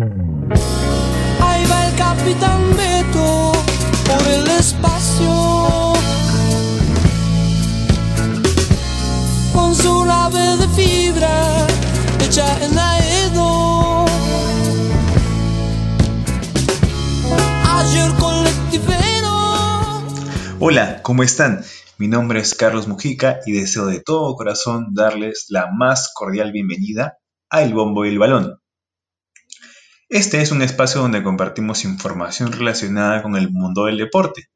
Ahí va el capitán Beto. Con su nave de fibra hecha en. Ayer. Hola, ¿cómo están? Mi nombre es Carlos Mujica y deseo de todo corazón darles la más cordial bienvenida a El Bombo y el Balón. Este es un espacio donde compartimos información relacionada con el mundo del deporte.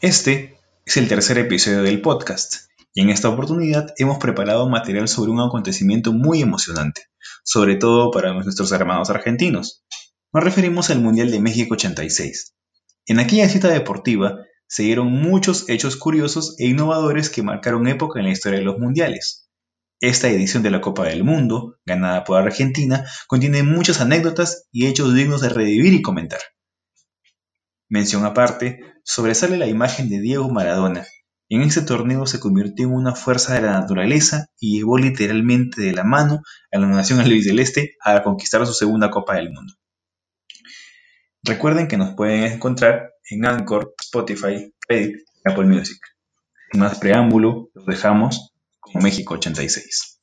Este es el tercer episodio del podcast y en esta oportunidad hemos preparado material sobre un acontecimiento muy emocionante, sobre todo para nuestros hermanos argentinos. Nos referimos al Mundial de México 86. En aquella cita deportiva se dieron muchos hechos curiosos e innovadores que marcaron época en la historia de los mundiales. Esta edición de la Copa del Mundo, ganada por Argentina, contiene muchas anécdotas y hechos dignos de revivir y comentar. Mención aparte, sobresale la imagen de Diego Maradona. En este torneo se convirtió en una fuerza de la naturaleza y llevó literalmente de la mano a la nación albiceleste a conquistar su segunda Copa del Mundo. Recuerden que nos pueden encontrar en Anchor, Spotify, Reddit y Apple Music. Sin más preámbulo, los dejamos México 86.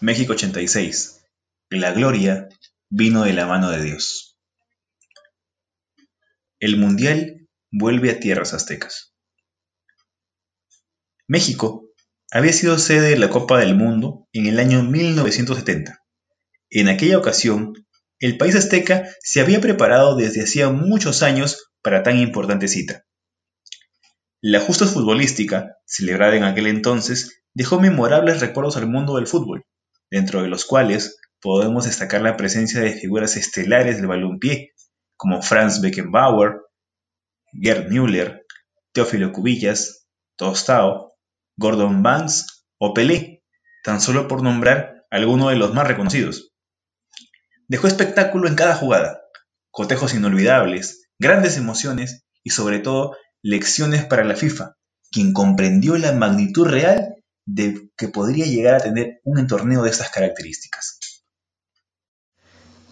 México 86. La gloria vino de la mano de Dios. El Mundial vuelve a tierras aztecas. México había sido sede de la Copa del Mundo en el año 1970. En aquella ocasión, el país azteca se había preparado desde hacía muchos años para tan importante cita. La justa futbolística, celebrada en aquel entonces, dejó memorables recuerdos al mundo del fútbol, dentro de los cuales podemos destacar la presencia de figuras estelares del balompié, como Franz Beckenbauer, Gerd Müller, Teófilo Cubillas, Tostao, Gordon Banks o Pelé, tan solo por nombrar algunos de los más reconocidos. Dejó espectáculo en cada jugada, cotejos inolvidables, grandes emociones y sobre todo Lecciones para la FIFA, quien comprendió la magnitud real de que podría llegar a tener un torneo de estas características.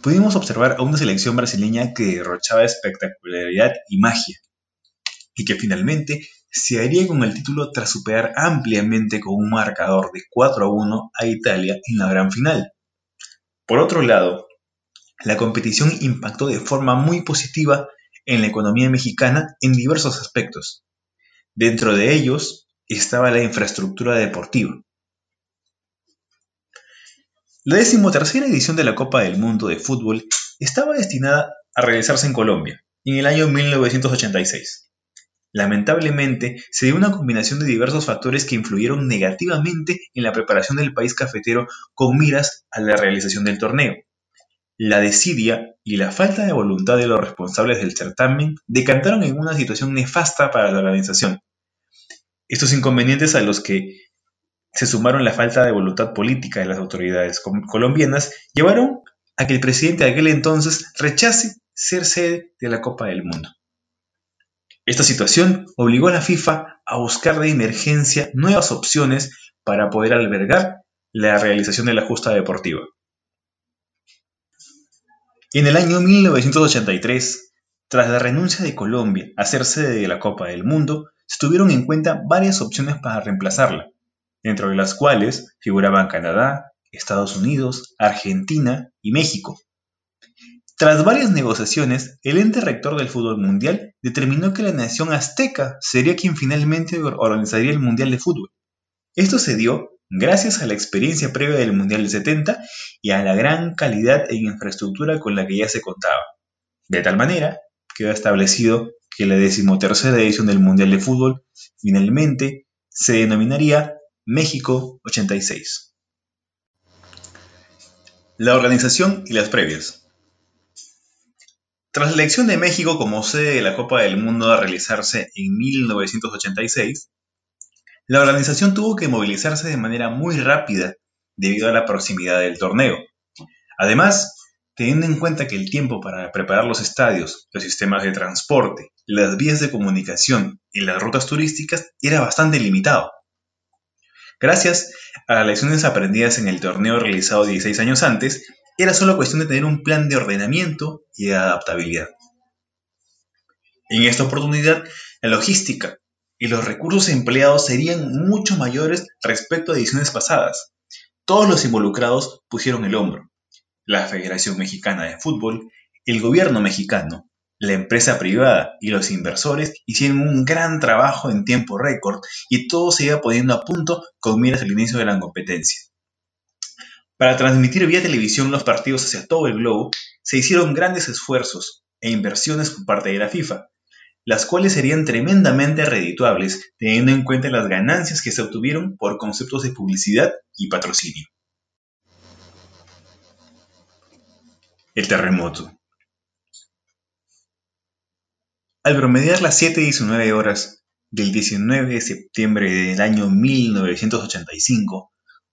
Pudimos observar a una selección brasileña que derrochaba espectacularidad y magia, y que finalmente se haría con el título tras superar ampliamente con un marcador de 4 a 1 a Italia en la gran final. Por otro lado, la competición impactó de forma muy positiva en la economía mexicana en diversos aspectos. Dentro de ellos estaba la infraestructura deportiva. La decimotercera edición de la Copa del Mundo de Fútbol estaba destinada a realizarse en Colombia, en el año 1986. Lamentablemente, se dio una combinación de diversos factores que influyeron negativamente en la preparación del país cafetero con miras a la realización del torneo. La desidia y la falta de voluntad de los responsables del certamen decantaron en una situación nefasta para la organización. Estos inconvenientes a los que se sumaron la falta de voluntad política de las autoridades colombianas llevaron a que el presidente de aquel entonces rechace ser sede de la Copa del Mundo. Esta situación obligó a la FIFA a buscar de emergencia nuevas opciones para poder albergar la realización de la justa deportiva. En el año 1983, tras la renuncia de Colombia a ser sede de la Copa del Mundo, se tuvieron en cuenta varias opciones para reemplazarla, dentro de las cuales figuraban Canadá, Estados Unidos, Argentina y México. Tras varias negociaciones, el ente rector del fútbol mundial determinó que la nación azteca sería quien finalmente organizaría el Mundial de Fútbol. Esto se dio gracias a la experiencia previa del Mundial del 70 y a la gran calidad e infraestructura con la que ya se contaba. De tal manera, quedó establecido que la decimotercera edición del Mundial de Fútbol finalmente se denominaría México 86. La organización y las previas. Tras la elección de México como sede de la Copa del Mundo a realizarse en 1986, la organización tuvo que movilizarse de manera muy rápida debido a la proximidad del torneo. Además, teniendo en cuenta que el tiempo para preparar los estadios, los sistemas de transporte, las vías de comunicación y las rutas turísticas era bastante limitado. Gracias a las lecciones aprendidas en el torneo realizado 16 años antes, era solo cuestión de tener un plan de ordenamiento y de adaptabilidad. En esta oportunidad, la logística y los recursos empleados serían mucho mayores respecto a ediciones pasadas. Todos los involucrados pusieron el hombro. La Federación Mexicana de Fútbol, el gobierno mexicano, la empresa privada y los inversores hicieron un gran trabajo en tiempo récord y todo se iba poniendo a punto con miras al inicio de la competencia. Para transmitir vía televisión los partidos hacia todo el globo, se hicieron grandes esfuerzos e inversiones por parte de la FIFA, las cuales serían tremendamente redituables teniendo en cuenta las ganancias que se obtuvieron por conceptos de publicidad y patrocinio. El terremoto. Al promediar las 7.19 horas del 19 de septiembre del año 1985,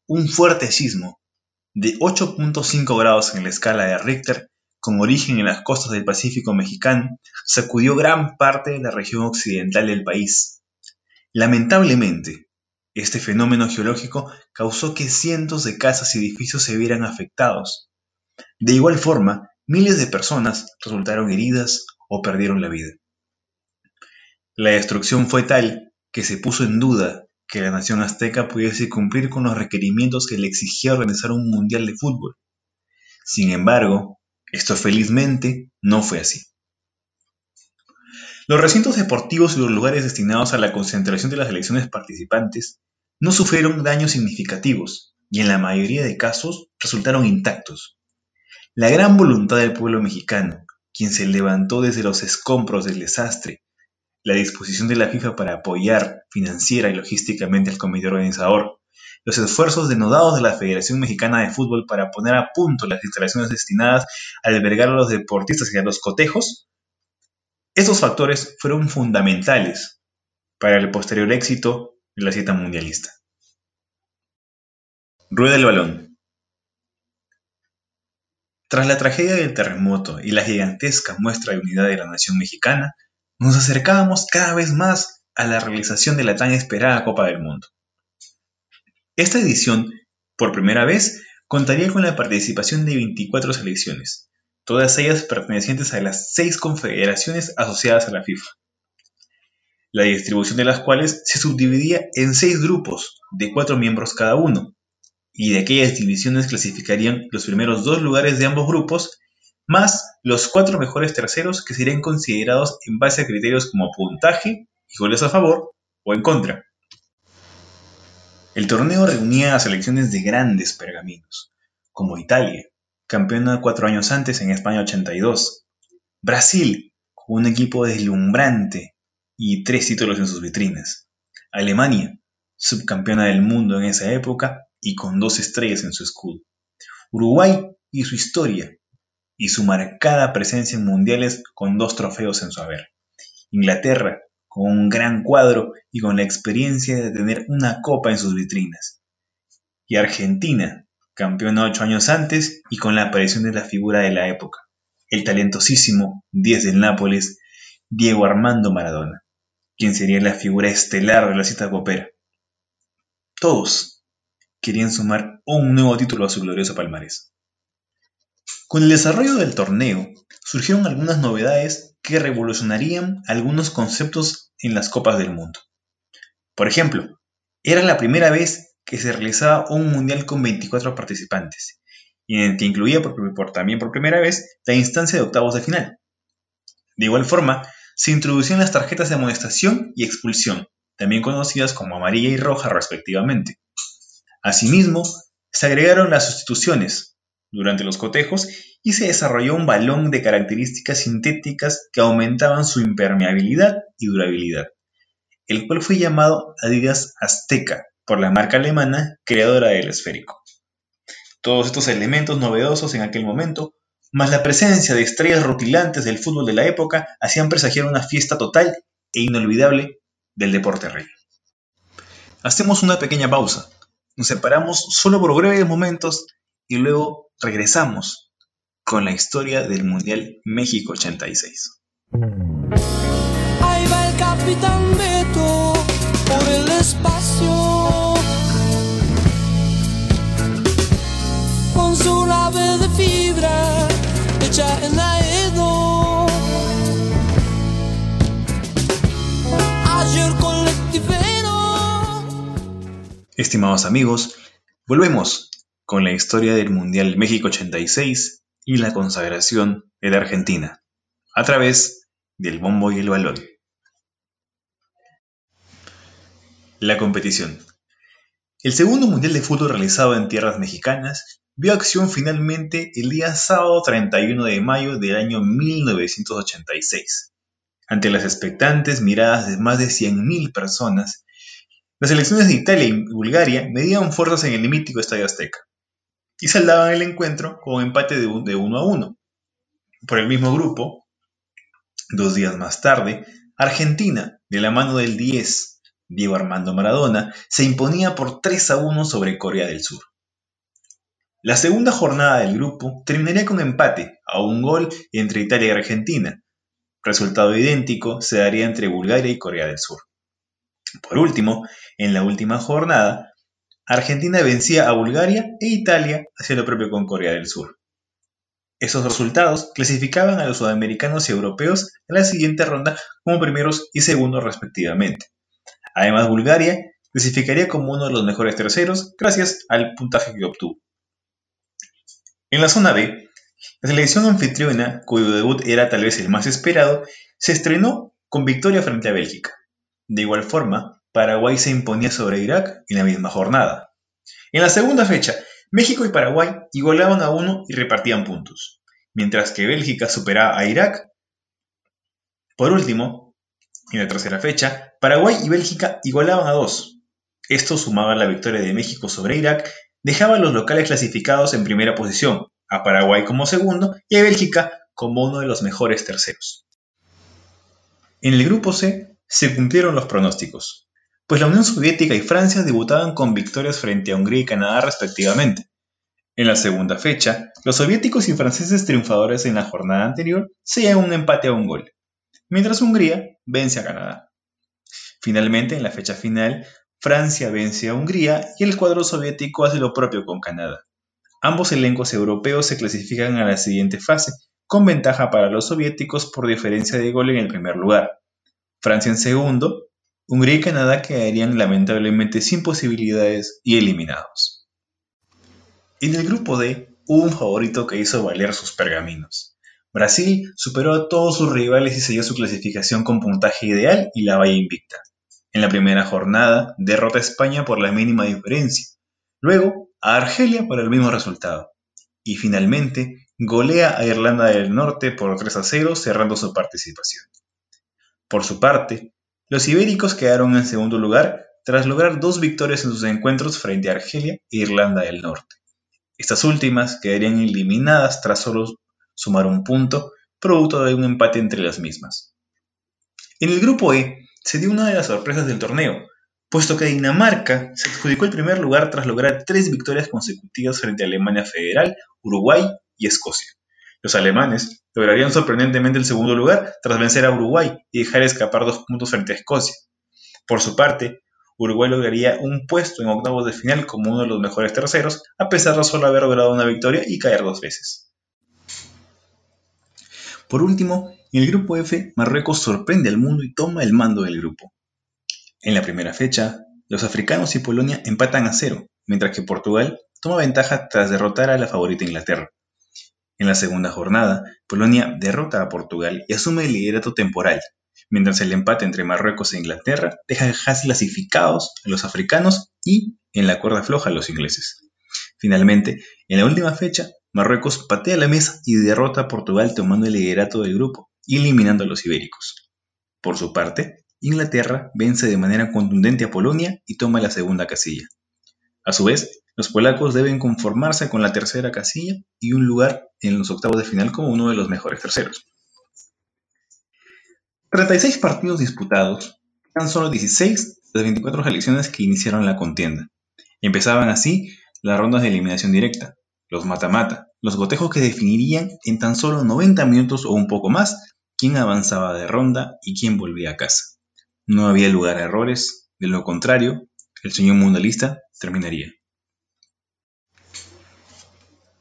un fuerte sismo de 8.5 grados en la escala de Richter, con origen en las costas del Pacífico mexicano, sacudió gran parte de la región occidental del país. Lamentablemente, este fenómeno geológico causó que cientos de casas y edificios se vieran afectados. De igual forma, miles de personas resultaron heridas o perdieron la vida. La destrucción fue tal que se puso en duda que la nación azteca pudiese cumplir con los requerimientos que le exigía organizar un mundial de fútbol. Sin embargo, esto felizmente no fue así. Los recintos deportivos y los lugares destinados a la concentración de las elecciones participantes no sufrieron daños significativos y en la mayoría de casos resultaron intactos. La gran voluntad del pueblo mexicano, quien se levantó desde los escombros del desastre la disposición de la FIFA para apoyar financiera y logísticamente al comité organizador, los esfuerzos denodados de la Federación Mexicana de Fútbol para poner a punto las instalaciones destinadas a albergar a los deportistas y a los cotejos, estos factores fueron fundamentales para el posterior éxito de la cita mundialista. Rueda el balón. Tras la tragedia del terremoto y la gigantesca muestra de unidad de la nación mexicana, nos acercábamos cada vez más a la realización de la tan esperada Copa del Mundo. Esta edición, por primera vez, contaría con la participación de 24 selecciones, todas ellas pertenecientes a las seis confederaciones asociadas a la FIFA, la distribución de las cuales se subdividía en seis grupos de cuatro miembros cada uno, y de aquellas divisiones clasificarían los primeros dos lugares de ambos grupos más los cuatro mejores terceros que serían considerados en base a criterios como puntaje y goles a favor o en contra. El torneo reunía a selecciones de grandes pergaminos, como Italia, campeona cuatro años antes en España 82, Brasil, con un equipo deslumbrante y tres títulos en sus vitrinas, Alemania, subcampeona del mundo en esa época y con dos estrellas en su escudo, Uruguay y su historia, y su marcada presencia en mundiales con dos trofeos en su haber. Inglaterra, con un gran cuadro y con la experiencia de tener una copa en sus vitrinas. Y Argentina, campeona ocho años antes y con la aparición de la figura de la época, el talentosísimo 10 del Nápoles, Diego Armando Maradona, quien sería la figura estelar de la cita copera. Todos querían sumar un nuevo título a su glorioso palmarés. Con el desarrollo del torneo, surgieron algunas novedades que revolucionarían algunos conceptos en las Copas del Mundo. Por ejemplo, era la primera vez que se realizaba un mundial con 24 participantes, y en el que incluía también por primera vez la instancia de octavos de final. De igual forma, se introducían las tarjetas de amonestación y expulsión, también conocidas como amarilla y roja respectivamente. Asimismo, se agregaron las sustituciones, durante los cotejos y se desarrolló un balón de características sintéticas que aumentaban su impermeabilidad y durabilidad, el cual fue llamado Adidas Azteca por la marca alemana creadora del esférico. Todos estos elementos novedosos en aquel momento, más la presencia de estrellas rutilantes del fútbol de la época, hacían presagiar una fiesta total e inolvidable del deporte rey. Hacemos una pequeña pausa. Nos separamos solo por breves momentos y luego regresamos con la historia del Mundial México 86. Ahí va el capitán Beto por el espacio. Con su nave de fibra hecha en Aedo. Ayer colectivero. Estimados amigos, volvemos con la historia del Mundial México 86 y la consagración de la Argentina, a través del bombo y el balón. La competición. El segundo Mundial de Fútbol realizado en tierras mexicanas vio acción finalmente el día sábado 31 de mayo del año 1986. Ante las expectantes miradas de más de 100.000 personas, las selecciones de Italia y Bulgaria medían fuerzas en el mítico Estadio Azteca y saldaban el encuentro con un empate de, 1 a 1. Por el mismo grupo, dos días más tarde, Argentina, de la mano del 10, Diego Armando Maradona, se imponía por 3 a 1 sobre Corea del Sur. La segunda jornada del grupo terminaría con empate a un gol entre Italia y Argentina. Resultado idéntico se daría entre Bulgaria y Corea del Sur. Por último, en la última jornada, Argentina vencía a Bulgaria e Italia hacía lo propio con Corea del Sur. Esos resultados clasificaban a los sudamericanos y europeos en la siguiente ronda como primeros y segundos respectivamente. Además, Bulgaria clasificaría como uno de los mejores terceros gracias al puntaje que obtuvo. En la zona B, la selección anfitriona, cuyo debut era tal vez el más esperado, se estrenó con victoria frente a Bélgica. De igual forma, Paraguay se imponía sobre Irak en la misma jornada. En la segunda fecha, México y Paraguay igualaban a uno y repartían puntos, mientras que Bélgica superaba a Irak. Por último, en la tercera fecha, Paraguay y Bélgica igualaban a dos. Esto sumaba la victoria de México sobre Irak, dejaba a los locales clasificados en primera posición, a Paraguay como segundo y a Bélgica como uno de los mejores terceros. En el grupo C se cumplieron los pronósticos pues la Unión Soviética y Francia debutaban con victorias frente a Hungría y Canadá respectivamente. En la segunda fecha, los soviéticos y franceses triunfadores en la jornada anterior se un empate a un gol, mientras Hungría vence a Canadá. Finalmente, en la fecha final, Francia vence a Hungría y el cuadro soviético hace lo propio con Canadá. Ambos elencos europeos se clasifican a la siguiente fase, con ventaja para los soviéticos por diferencia de gol en el primer lugar. Francia en segundo Hungría y Canadá quedarían lamentablemente sin posibilidades y eliminados. En el grupo D hubo un favorito que hizo valer sus pergaminos. Brasil superó a todos sus rivales y selló su clasificación con puntaje ideal y la valla invicta. En la primera jornada derrota a España por la mínima diferencia, luego a Argelia por el mismo resultado y finalmente golea a Irlanda del Norte por 3 a 0 cerrando su participación. Por su parte, los ibéricos quedaron en segundo lugar tras lograr dos victorias en sus encuentros frente a Argelia e Irlanda del Norte. Estas últimas quedarían eliminadas tras solo sumar un punto, producto de un empate entre las mismas. En el grupo E se dio una de las sorpresas del torneo, puesto que Dinamarca se adjudicó el primer lugar tras lograr tres victorias consecutivas frente a Alemania Federal, Uruguay y Escocia. Los alemanes lograrían sorprendentemente el segundo lugar tras vencer a Uruguay y dejar escapar dos puntos frente a Escocia. Por su parte, Uruguay lograría un puesto en octavos de final como uno de los mejores terceros, a pesar de solo haber logrado una victoria y caer dos veces. Por último, en el grupo F, Marruecos sorprende al mundo y toma el mando del grupo. En la primera fecha, los africanos y Polonia empatan a cero, mientras que Portugal toma ventaja tras derrotar a la favorita Inglaterra. En la segunda jornada, Polonia derrota a Portugal y asume el liderato temporal, mientras el empate entre Marruecos e Inglaterra deja casi clasificados a los africanos y en la cuerda floja a los ingleses. Finalmente, en la última fecha, Marruecos patea la mesa y derrota a Portugal tomando el liderato del grupo, eliminando a los ibéricos. Por su parte, Inglaterra vence de manera contundente a Polonia y toma la segunda casilla. A su vez, los polacos deben conformarse con la tercera casilla y un lugar en los octavos de final como uno de los mejores terceros. 36 partidos disputados, tan solo 16 de las 24 selecciones que iniciaron la contienda. Empezaban así las rondas de eliminación directa, los mata-mata, los gotejos que definirían en tan solo 90 minutos o un poco más quién avanzaba de ronda y quién volvía a casa. No había lugar a errores, de lo contrario, el sueño mundialista terminaría.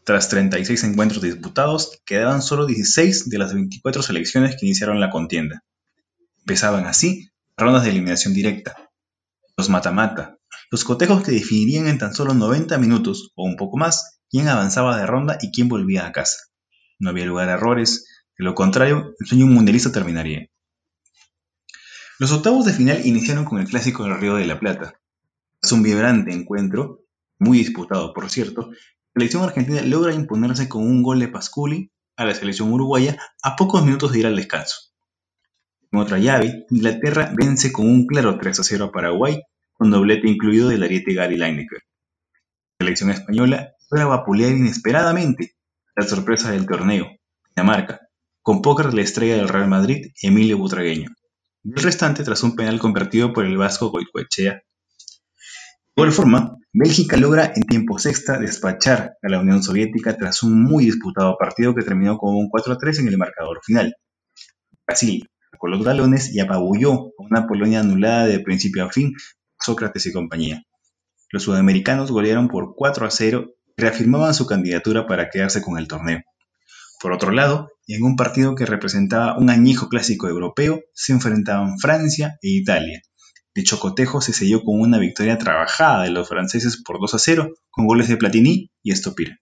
Tras 36 encuentros disputados, quedaban solo 16 de las 24 selecciones que iniciaron la contienda. Empezaban así rondas de eliminación directa, los mata-mata, los cotejos que definirían en tan solo 90 minutos o un poco más quién avanzaba de ronda y quién volvía a casa. No había lugar a errores, de lo contrario, el sueño mundialista terminaría. Los octavos de final iniciaron con el clásico del Río de la Plata. Es un vibrante encuentro, muy disputado por cierto, la selección argentina logra imponerse con un gol de Pasculi a la selección uruguaya a pocos minutos de ir al descanso. En otra llave, Inglaterra vence con un claro 3 a 0 a Paraguay, con doblete incluido del ariete Gary Lineker. La selección española logra vapulear inesperadamente la sorpresa del torneo, Dinamarca, con póker la estrella del Real Madrid, Emilio Butragueño. Y el restante tras un penal convertido por el vasco Goicoechea igual forma, Bélgica logra en tiempos extra despachar a la Unión Soviética tras un muy disputado partido que terminó con un 4-3 en el marcador final. Brasil sacó los galones y apabulló a una Polonia anulada de principio a fin, Sócrates y compañía. Los sudamericanos golearon por 4 0 y reafirmaban su candidatura para quedarse con el torneo. Por otro lado, en un partido que representaba un añejo clásico europeo, se enfrentaban Francia e Italia, Dicho cotejo se selló con una victoria trabajada de los franceses por 2 a 0 con goles de Platini y Estopir.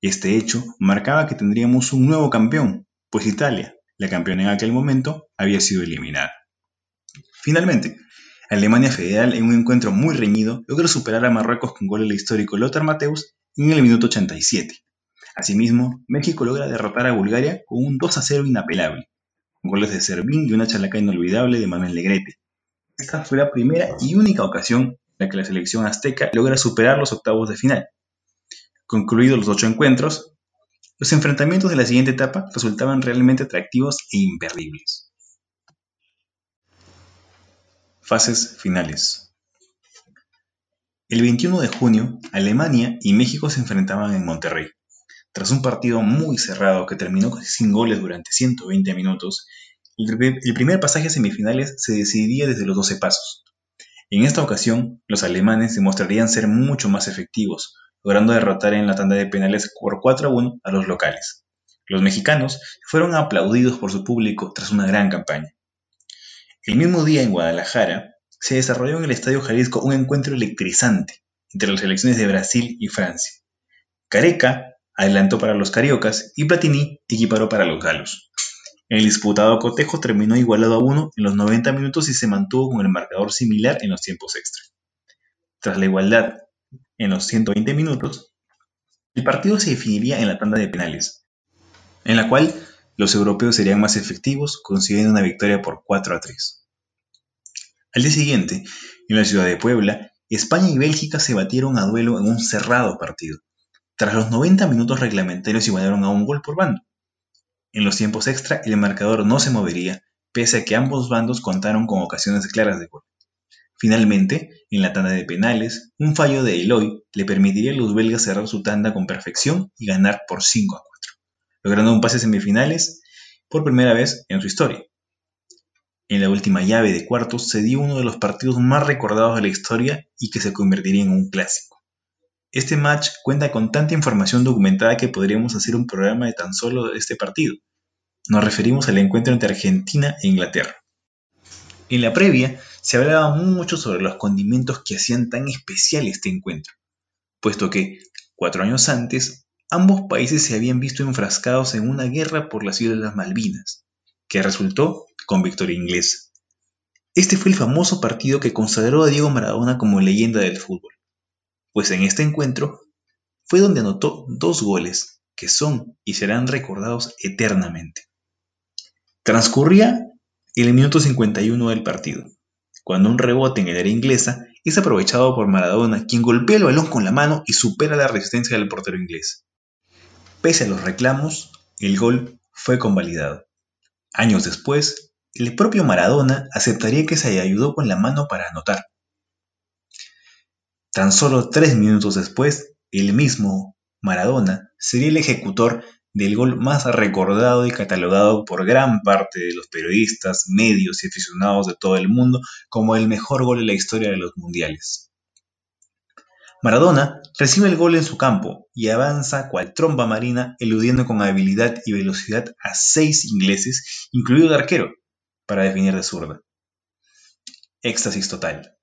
Este hecho marcaba que tendríamos un nuevo campeón, pues Italia, la campeona en aquel momento, había sido eliminada. Finalmente, Alemania Federal en un encuentro muy reñido logró superar a Marruecos con gol del histórico Lothar Mateus en el minuto 87. Asimismo, México logra derrotar a Bulgaria con un 2 a 0 inapelable, con goles de Servín y una chalaca inolvidable de Manuel Negrete, esta fue la primera y única ocasión en la que la selección azteca logra superar los octavos de final. Concluidos los ocho encuentros, los enfrentamientos de la siguiente etapa resultaban realmente atractivos e imperdibles. Fases finales. El 21 de junio, Alemania y México se enfrentaban en Monterrey. Tras un partido muy cerrado que terminó sin goles durante 120 minutos el primer pasaje a semifinales se decidiría desde los 12 pasos. En esta ocasión, los alemanes demostrarían ser mucho más efectivos, logrando derrotar en la tanda de penales por 4 a 1 a los locales. Los mexicanos fueron aplaudidos por su público tras una gran campaña. El mismo día en Guadalajara, se desarrolló en el Estadio Jalisco un encuentro electrizante entre las selecciones de Brasil y Francia. Careca adelantó para los cariocas y Platini equiparó para los galos. El disputado cotejo terminó igualado a uno en los 90 minutos y se mantuvo con el marcador similar en los tiempos extra. Tras la igualdad en los 120 minutos, el partido se definiría en la tanda de penales, en la cual los europeos serían más efectivos, consiguiendo una victoria por 4 a 3. Al día siguiente, en la ciudad de Puebla, España y Bélgica se batieron a duelo en un cerrado partido. Tras los 90 minutos reglamentarios igualaron a un gol por bando. En los tiempos extra el marcador no se movería, pese a que ambos bandos contaron con ocasiones claras de gol. Finalmente, en la tanda de penales, un fallo de Eloy le permitiría a los belgas cerrar su tanda con perfección y ganar por 5 a 4, logrando un pase a semifinales por primera vez en su historia. En la última llave de cuartos se dio uno de los partidos más recordados de la historia y que se convertiría en un clásico. Este match cuenta con tanta información documentada que podríamos hacer un programa de tan solo este partido. Nos referimos al encuentro entre Argentina e Inglaterra. En la previa se hablaba mucho sobre los condimentos que hacían tan especial este encuentro, puesto que, cuatro años antes, ambos países se habían visto enfrascados en una guerra por las Islas Malvinas, que resultó con victoria inglesa. Este fue el famoso partido que consagró a Diego Maradona como leyenda del fútbol pues en este encuentro fue donde anotó dos goles que son y serán recordados eternamente. Transcurría el minuto 51 del partido, cuando un rebote en el área inglesa es aprovechado por Maradona, quien golpea el balón con la mano y supera la resistencia del portero inglés. Pese a los reclamos, el gol fue convalidado. Años después, el propio Maradona aceptaría que se ayudó con la mano para anotar. Tan solo tres minutos después, el mismo Maradona sería el ejecutor del gol más recordado y catalogado por gran parte de los periodistas, medios y aficionados de todo el mundo como el mejor gol en la historia de los mundiales. Maradona recibe el gol en su campo y avanza cual tromba marina, eludiendo con habilidad y velocidad a seis ingleses, incluido el arquero, para definir de zurda. Éxtasis total.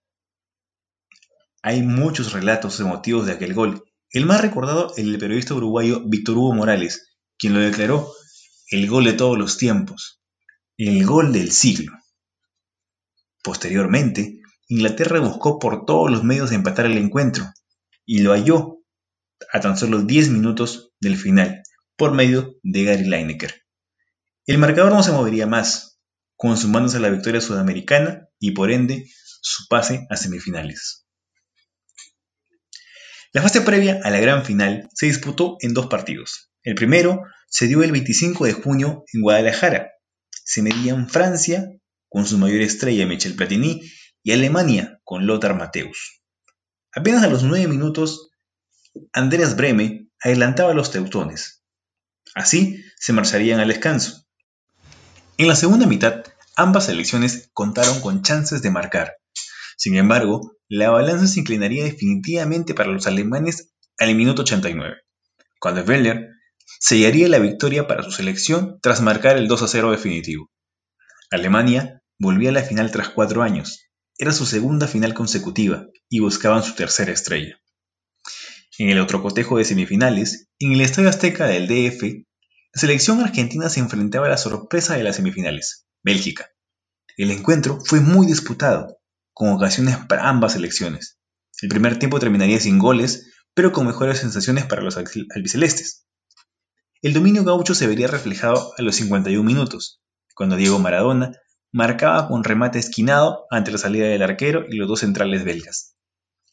Hay muchos relatos emotivos de aquel gol. El más recordado el del periodista uruguayo Víctor Hugo Morales, quien lo declaró el gol de todos los tiempos, el gol del siglo. Posteriormente, Inglaterra buscó por todos los medios de empatar el encuentro, y lo halló a tan solo 10 minutos del final, por medio de Gary Lineker. El marcador no se movería más, consumándose la victoria sudamericana y por ende su pase a semifinales. La fase previa a la gran final se disputó en dos partidos. El primero se dio el 25 de junio en Guadalajara. Se medían Francia, con su mayor estrella Michel Platini, y Alemania, con Lothar Mateus. Apenas a los nueve minutos, Andreas Breme adelantaba a los teutones. Así se marcharían al descanso. En la segunda mitad, ambas selecciones contaron con chances de marcar. Sin embargo, la balanza se inclinaría definitivamente para los alemanes al minuto 89, cuando Weller sellaría la victoria para su selección tras marcar el 2 a 0 definitivo. Alemania volvía a la final tras cuatro años, era su segunda final consecutiva y buscaban su tercera estrella. En el otro cotejo de semifinales, en el Estadio Azteca del DF, la selección argentina se enfrentaba a la sorpresa de las semifinales, Bélgica. El encuentro fue muy disputado, con ocasiones para ambas selecciones. El primer tiempo terminaría sin goles, pero con mejores sensaciones para los albicelestes. El dominio gaucho se vería reflejado a los 51 minutos, cuando Diego Maradona marcaba con remate esquinado ante la salida del arquero y los dos centrales belgas.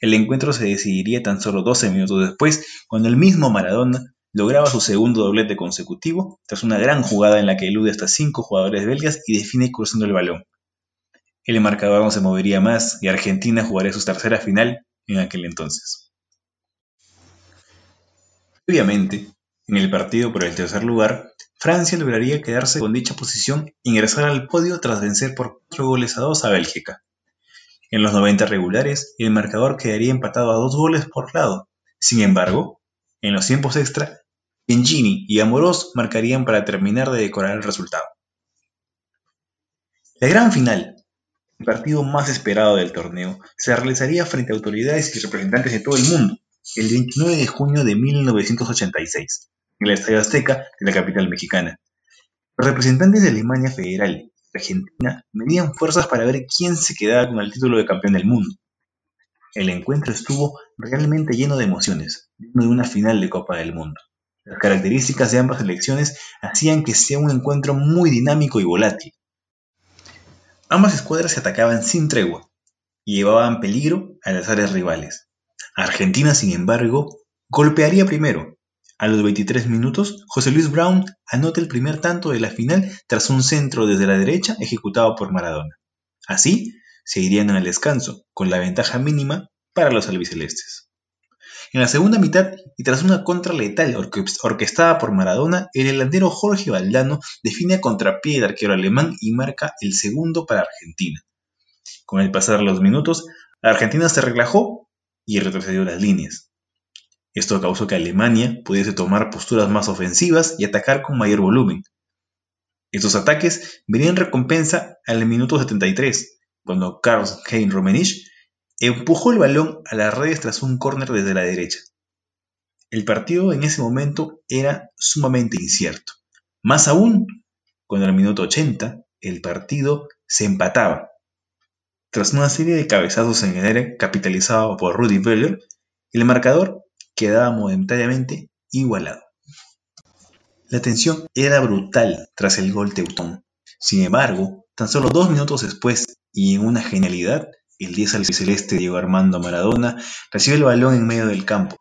El encuentro se decidiría tan solo 12 minutos después, cuando el mismo Maradona lograba su segundo doblete consecutivo, tras una gran jugada en la que elude hasta cinco jugadores belgas y define cruzando el balón. El marcador no se movería más y Argentina jugaría su tercera final en aquel entonces. Obviamente, en el partido por el tercer lugar, Francia lograría quedarse con dicha posición e ingresar al podio tras vencer por 4 goles a 2 a Bélgica. En los 90 regulares, el marcador quedaría empatado a dos goles por lado. Sin embargo, en los tiempos extra, Gengini y Amorós marcarían para terminar de decorar el resultado. La gran final, el partido más esperado del torneo, se realizaría frente a autoridades y representantes de todo el mundo, el 29 de junio de 1986 en el Estadio Azteca de la capital mexicana. Los representantes de Alemania Federal y Argentina medían fuerzas para ver quién se quedaba con el título de campeón del mundo. El encuentro estuvo realmente lleno de emociones, digno de una final de Copa del Mundo. Las características de ambas selecciones hacían que sea un encuentro muy dinámico y volátil. Ambas escuadras se atacaban sin tregua y llevaban peligro a las áreas rivales. Argentina, sin embargo, golpearía primero a los 23 minutos, José Luis Brown anota el primer tanto de la final tras un centro desde la derecha ejecutado por Maradona. Así, se irían al descanso, con la ventaja mínima para los albicelestes. En la segunda mitad, y tras una contra letal orquestada por Maradona, el delantero Jorge Valdano define a contrapié el arquero alemán y marca el segundo para Argentina. Con el pasar de los minutos, Argentina se relajó y retrocedió las líneas. Esto causó que Alemania pudiese tomar posturas más ofensivas y atacar con mayor volumen. Estos ataques venían recompensa al minuto 73, cuando Karl-Heinz Rummenigge empujó el balón a las redes tras un córner desde la derecha. El partido en ese momento era sumamente incierto. Más aún, cuando al minuto 80 el partido se empataba. Tras una serie de cabezazos en el aire capitalizado por Rudy Völler, el marcador quedaba momentáneamente igualado. La tensión era brutal tras el gol teutón. Sin embargo, tan solo dos minutos después, y en una genialidad, el 10 albiceleste Diego Armando Maradona recibe el balón en medio del campo.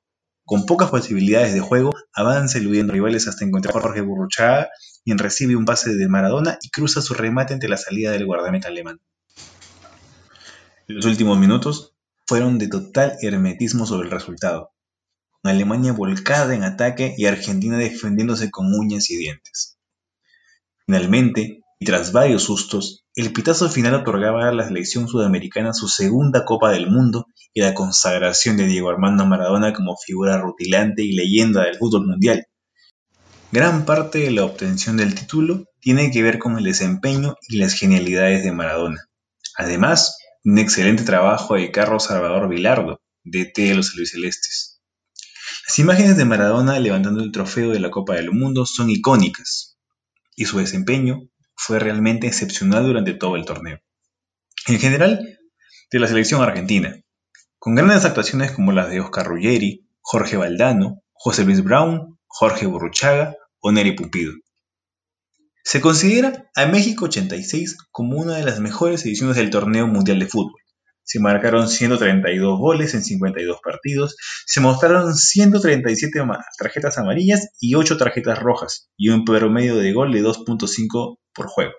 Con pocas posibilidades de juego, avanza eludiendo rivales hasta encontrar a Jorge Burruchaga, quien recibe un pase de Maradona y cruza su remate ante la salida del guardameta alemán. Los últimos minutos fueron de total hermetismo sobre el resultado. Alemania volcada en ataque y Argentina defendiéndose con uñas y dientes. Finalmente, y tras varios sustos, el pitazo final otorgaba a la selección sudamericana su segunda Copa del Mundo y la consagración de Diego Armando Maradona como figura rutilante y leyenda del fútbol mundial. Gran parte de la obtención del título tiene que ver con el desempeño y las genialidades de Maradona. Además, un excelente trabajo de Carlos Salvador Vilardo, DT de los albicelestes. Las imágenes de Maradona levantando el trofeo de la Copa del Mundo son icónicas, y su desempeño fue realmente excepcional durante todo el torneo. En general, de la selección argentina, con grandes actuaciones como las de Oscar Ruggeri, Jorge Valdano, José Luis Brown, Jorge Burruchaga o Neri Pumpido. Se considera a México 86 como una de las mejores ediciones del torneo mundial de fútbol. Se marcaron 132 goles en 52 partidos, se mostraron 137 tarjetas amarillas y 8 tarjetas rojas, y un promedio de gol de 2.5 por juego.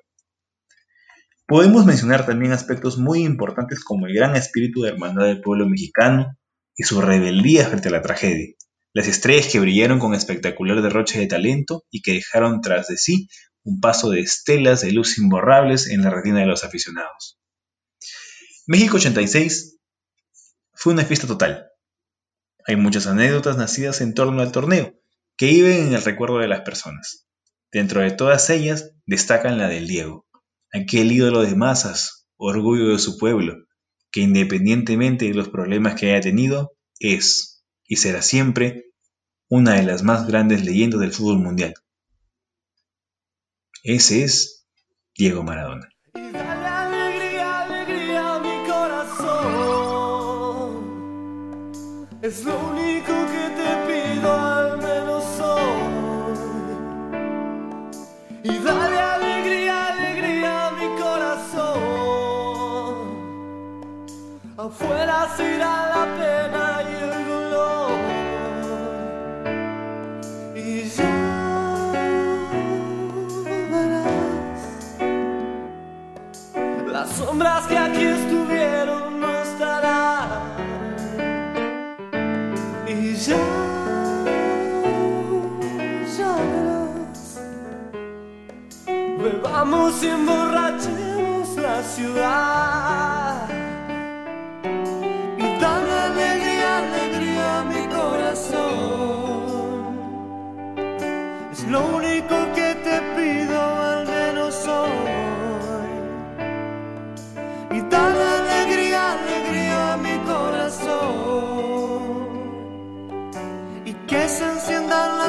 Podemos mencionar también aspectos muy importantes como el gran espíritu de hermandad del pueblo mexicano y su rebeldía frente a la tragedia, las estrellas que brillaron con espectacular derroche de talento y que dejaron tras de sí un paso de estelas de luz imborrables en la retina de los aficionados. México 86 fue una fiesta total. Hay muchas anécdotas nacidas en torno al torneo, que viven en el recuerdo de las personas. Dentro de todas ellas destacan la del Diego, aquel ídolo de masas, orgullo de su pueblo, que independientemente de los problemas que haya tenido, es y será siempre una de las más grandes leyendas del fútbol mundial. Ese es Diego Maradona. Afuera se irá la pena y el dolor. Y ya verás. Las sombras que aquí estuvieron no estarán. Y ya, ya verás. Bebamos y emborrachemos la ciudad.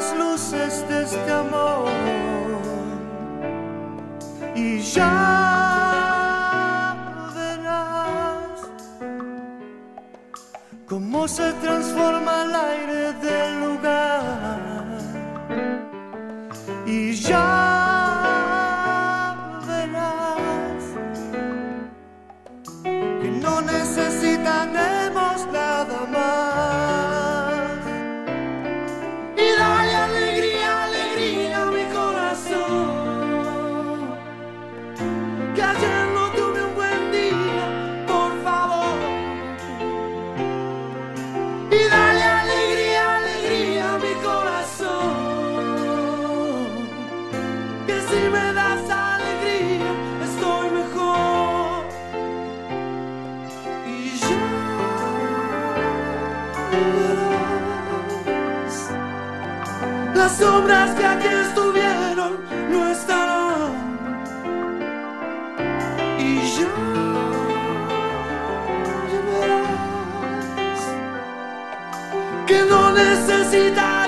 Las luces de este amor. Y ya verás cómo se transforma el aire que aquí estuvieron no estarán. Y ya, ya verás que no necesitas